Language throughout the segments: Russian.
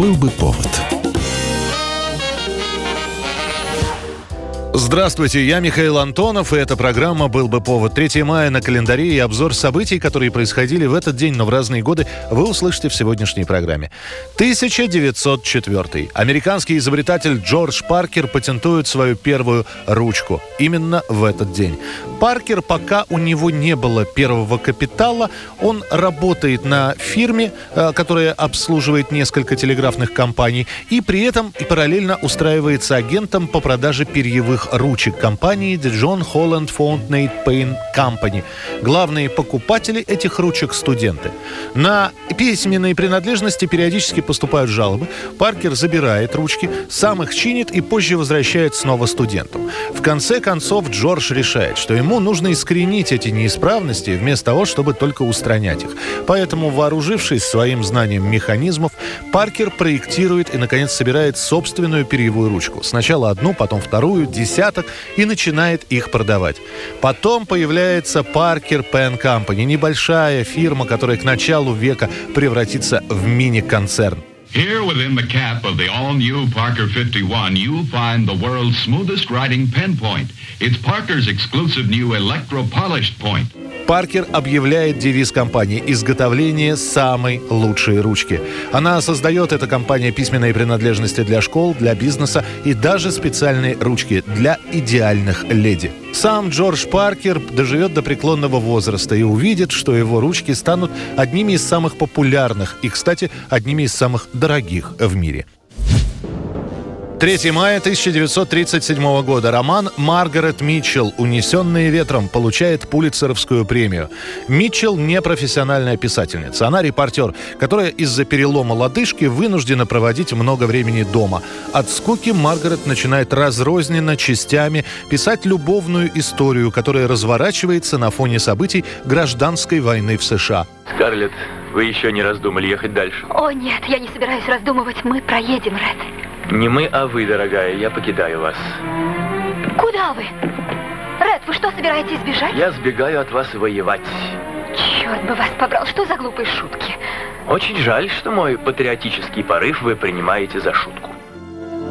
Был бы повод. Здравствуйте, я Михаил Антонов, и эта программа «Был бы повод». 3 мая на календаре и обзор событий, которые происходили в этот день, но в разные годы, вы услышите в сегодняшней программе. 1904. Американский изобретатель Джордж Паркер патентует свою первую ручку. Именно в этот день. Паркер, пока у него не было первого капитала, он работает на фирме, э, которая обслуживает несколько телеграфных компаний, и при этом и параллельно устраивается агентом по продаже перьевых новых ручек компании The John Holland Fountain Paint Company. Главные покупатели этих ручек – студенты. На письменные принадлежности периодически поступают жалобы. Паркер забирает ручки, сам их чинит и позже возвращает снова студентам. В конце концов Джордж решает, что ему нужно искоренить эти неисправности вместо того, чтобы только устранять их. Поэтому, вооружившись своим знанием механизмов, Паркер проектирует и, наконец, собирает собственную перьевую ручку. Сначала одну, потом вторую, десяток и начинает их продавать. Потом появляется Parker Pen Company, небольшая фирма, которая к началу века превратится в мини-концерн. Here within the cap of the all-new Parker 51, you'll find the world's smoothest writing pen point. It's Parker's exclusive new electro-polished point. Паркер объявляет девиз компании «Изготовление самой лучшей ручки». Она создает, эта компания, письменные принадлежности для школ, для бизнеса и даже специальные ручки для идеальных леди. Сам Джордж Паркер доживет до преклонного возраста и увидит, что его ручки станут одними из самых популярных и, кстати, одними из самых дорогих в мире. 3 мая 1937 года роман Маргарет Митчелл «Унесенные ветром» получает Пулитцеровскую премию. Митчелл не профессиональная писательница. Она репортер, которая из-за перелома лодыжки вынуждена проводить много времени дома. От скуки Маргарет начинает разрозненно частями писать любовную историю, которая разворачивается на фоне событий гражданской войны в США. Скарлетт, вы еще не раздумали ехать дальше? О, нет, я не собираюсь раздумывать. Мы проедем, Ред. Не мы, а вы, дорогая. Я покидаю вас. Куда вы? Ред, вы что, собираетесь бежать? Я сбегаю от вас воевать. Черт бы вас побрал, что за глупые шутки? Очень жаль, что мой патриотический порыв вы принимаете за шутку.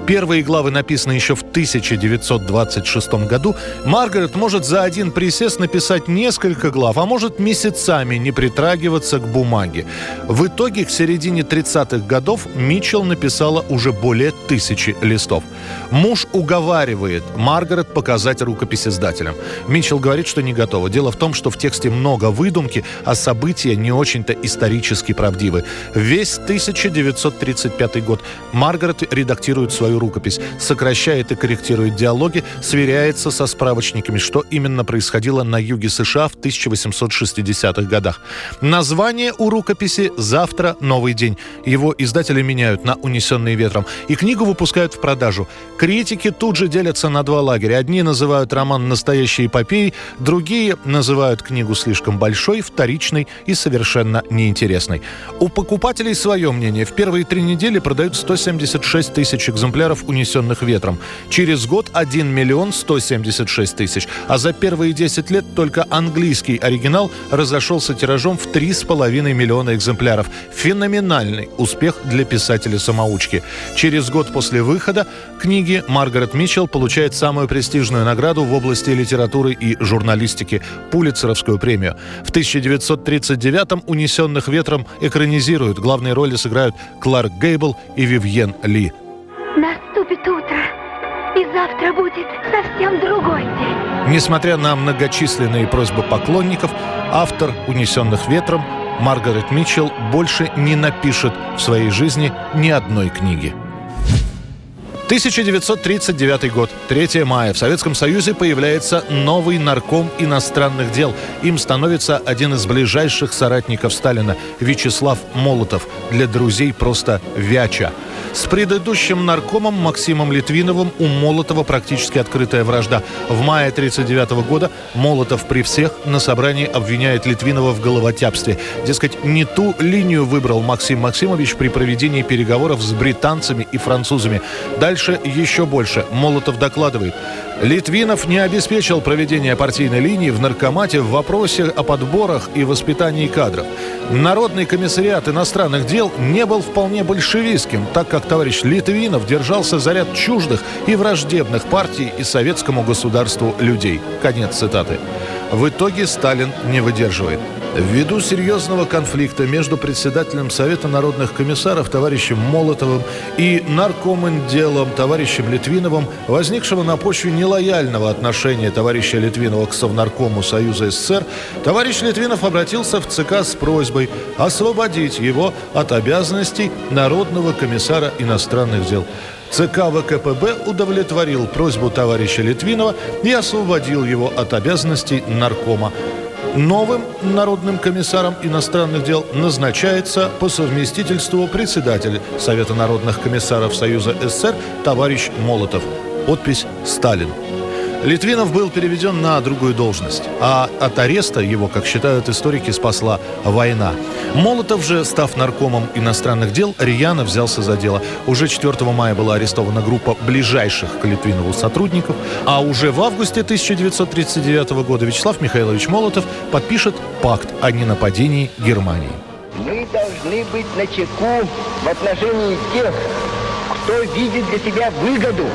Первые главы написаны еще в 1926 году. Маргарет может за один присест написать несколько глав, а может месяцами не притрагиваться к бумаге. В итоге к середине 30-х годов Митчелл написала уже более тысячи листов. Муж уговаривает Маргарет показать рукопись издателям. Митчелл говорит, что не готова. Дело в том, что в тексте много выдумки, а события не очень-то исторически правдивы. Весь 1935 год Маргарет редактирует свою рукопись, сокращает и корректирует диалоги, сверяется со справочниками, что именно происходило на юге США в 1860-х годах. Название у рукописи «Завтра новый день». Его издатели меняют на «Унесенные ветром». И книгу выпускают в продажу. Критики тут же делятся на два лагеря. Одни называют роман настоящей эпопеей, другие называют книгу слишком большой, вторичной и совершенно неинтересной. У покупателей свое мнение. В первые три недели продают 176 тысяч экземпляров экземпляров, унесенных ветром. Через год 1 миллион 176 тысяч. А за первые 10 лет только английский оригинал разошелся тиражом в 3,5 миллиона экземпляров. Феноменальный успех для писателя-самоучки. Через год после выхода книги Маргарет Митчелл получает самую престижную награду в области литературы и журналистики – Пулицеровскую премию. В 1939-м «Унесенных ветром» экранизируют. Главные роли сыграют Кларк Гейбл и Вивьен Ли. Завтра будет совсем другой день. Несмотря на многочисленные просьбы поклонников, автор «Унесенных ветром» Маргарет Митчелл больше не напишет в своей жизни ни одной книги. 1939 год, 3 мая. В Советском Союзе появляется новый нарком иностранных дел. Им становится один из ближайших соратников Сталина, Вячеслав Молотов. Для друзей просто Вяча. С предыдущим наркомом Максимом Литвиновым у Молотова практически открытая вражда. В мае 1939 года Молотов при всех на собрании обвиняет Литвинова в головотяпстве. Дескать, не ту линию выбрал Максим Максимович при проведении переговоров с британцами и французами. Дальше еще больше. Молотов докладывает. Литвинов не обеспечил проведение партийной линии в наркомате в вопросе о подборах и воспитании кадров. Народный комиссариат иностранных дел не был вполне большевистским, так как товарищ Литвинов держался за ряд чуждых и враждебных партий и советскому государству людей. Конец цитаты. В итоге Сталин не выдерживает. Ввиду серьезного конфликта между председателем Совета народных комиссаров товарищем Молотовым и наркоманделом товарищем Литвиновым, возникшего на почве нелояльного отношения товарища Литвинова к Совнаркому Союза СССР, товарищ Литвинов обратился в ЦК с просьбой освободить его от обязанностей Народного комиссара иностранных дел. ЦК ВКПБ удовлетворил просьбу товарища Литвинова и освободил его от обязанностей наркома. Новым народным комиссаром иностранных дел назначается по совместительству председатель Совета народных комиссаров Союза СССР товарищ Молотов. Подпись «Сталин». Литвинов был переведен на другую должность, а от ареста его, как считают историки, спасла война. Молотов же, став наркомом иностранных дел, рьяно взялся за дело. Уже 4 мая была арестована группа ближайших к Литвинову сотрудников, а уже в августе 1939 года Вячеслав Михайлович Молотов подпишет пакт о ненападении Германии. Мы должны быть на чеку в отношении тех, кто видит для себя выгоду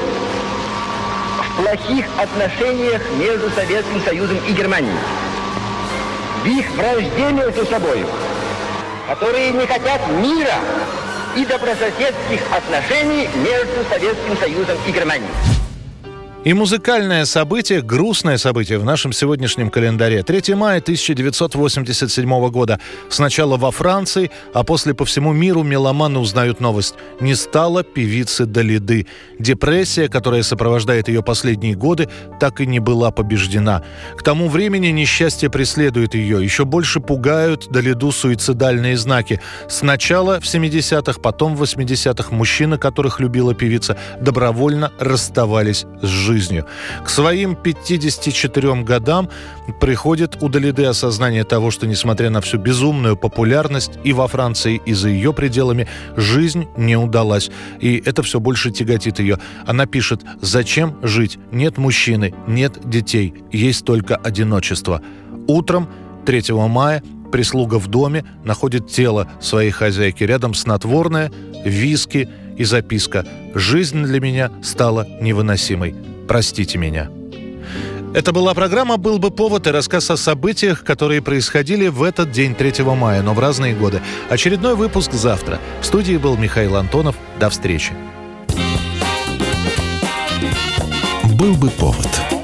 плохих отношениях между Советским Союзом и Германией. В их вражде между собой, которые не хотят мира и добрососедских отношений между Советским Союзом и Германией. И музыкальное событие, грустное событие в нашем сегодняшнем календаре. 3 мая 1987 года. Сначала во Франции, а после по всему миру меломаны узнают новость. Не стало певицы Далиды. Депрессия, которая сопровождает ее последние годы, так и не была побеждена. К тому времени несчастье преследует ее. Еще больше пугают Далиду суицидальные знаки. Сначала в 70-х, потом в 80-х мужчины, которых любила певица, добровольно расставались с жизнью жизнью. К своим 54 годам приходит у Далиды осознание того, что, несмотря на всю безумную популярность и во Франции, и за ее пределами, жизнь не удалась. И это все больше тяготит ее. Она пишет «Зачем жить? Нет мужчины, нет детей, есть только одиночество». Утром 3 мая прислуга в доме находит тело своей хозяйки. Рядом снотворное, виски и записка «Жизнь для меня стала невыносимой. Простите меня. Это была программа «Был бы повод» и рассказ о событиях, которые происходили в этот день 3 мая, но в разные годы. Очередной выпуск завтра. В студии был Михаил Антонов. До встречи. «Был бы повод»